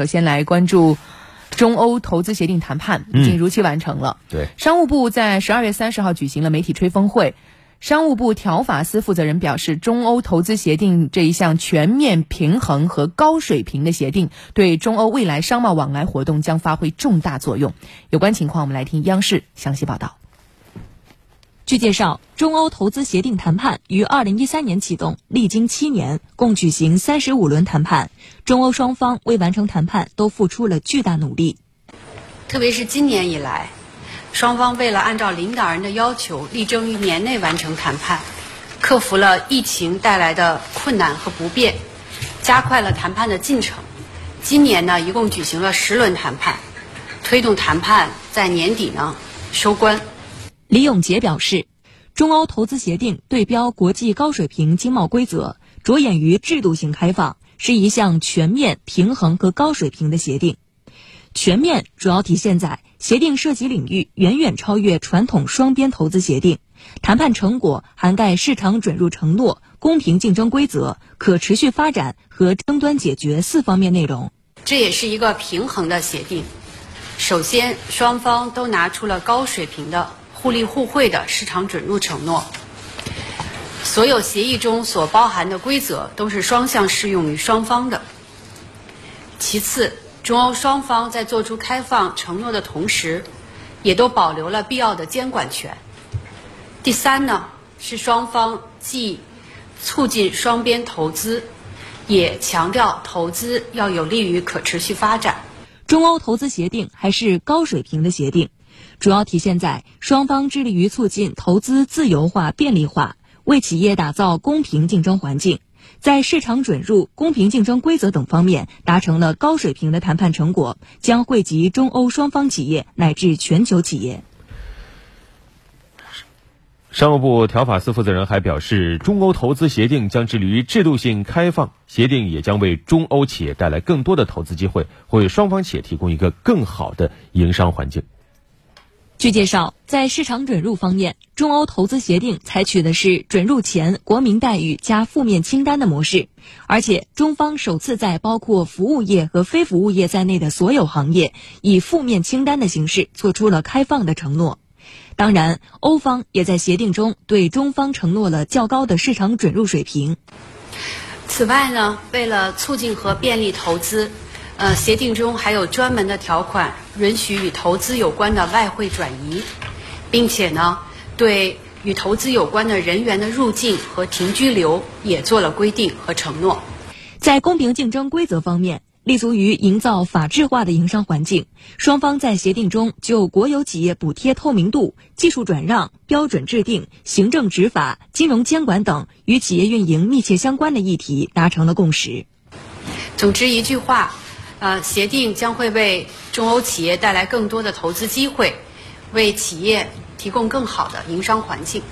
首先来关注中欧投资协定谈判已经如期完成了。对，商务部在十二月三十号举行了媒体吹风会。商务部条法司负责人表示，中欧投资协定这一项全面、平衡和高水平的协定，对中欧未来商贸往来活动将发挥重大作用。有关情况，我们来听央视详细报道。据介绍，中欧投资协定谈判于二零一三年启动，历经七年，共举行三十五轮谈判。中欧双方为完成谈判，都付出了巨大努力。特别是今年以来。双方为了按照领导人的要求，力争于年内完成谈判，克服了疫情带来的困难和不便，加快了谈判的进程。今年呢，一共举行了十轮谈判，推动谈判在年底呢收官。李永杰表示，中欧投资协定对标国际高水平经贸规则，着眼于制度性开放，是一项全面、平衡和高水平的协定。全面主要体现在协定涉及领域远远超越传统双边投资协定，谈判成果涵盖市场准入承诺、公平竞争规则、可持续发展和争端解决四方面内容。这也是一个平衡的协定。首先，双方都拿出了高水平的互利互惠的市场准入承诺，所有协议中所包含的规则都是双向适用于双方的。其次。中欧双方在做出开放承诺的同时，也都保留了必要的监管权。第三呢，是双方既促进双边投资，也强调投资要有利于可持续发展。中欧投资协定还是高水平的协定，主要体现在双方致力于促进投资自由化、便利化，为企业打造公平竞争环境。在市场准入、公平竞争规则等方面达成了高水平的谈判成果，将惠及中欧双方企业乃至全球企业。商务部条法司负责人还表示，中欧投资协定将致力于制度性开放，协定也将为中欧企业带来更多的投资机会，为双方企业提供一个更好的营商环境。据介绍，在市场准入方面，中欧投资协定采取的是准入前国民待遇加负面清单的模式，而且中方首次在包括服务业和非服务业在内的所有行业以负面清单的形式做出了开放的承诺。当然，欧方也在协定中对中方承诺了较高的市场准入水平。此外呢，为了促进和便利投资。呃，协定中还有专门的条款，允许与投资有关的外汇转移，并且呢，对与投资有关的人员的入境和停居留也做了规定和承诺。在公平竞争规则方面，立足于营造法治化的营商环境，双方在协定中就国有企业补贴透明度、技术转让、标准制定、行政执法、金融监管等与企业运营密切相关的议题达成了共识。总之一句话。呃，协定将会为中欧企业带来更多的投资机会，为企业提供更好的营商环境。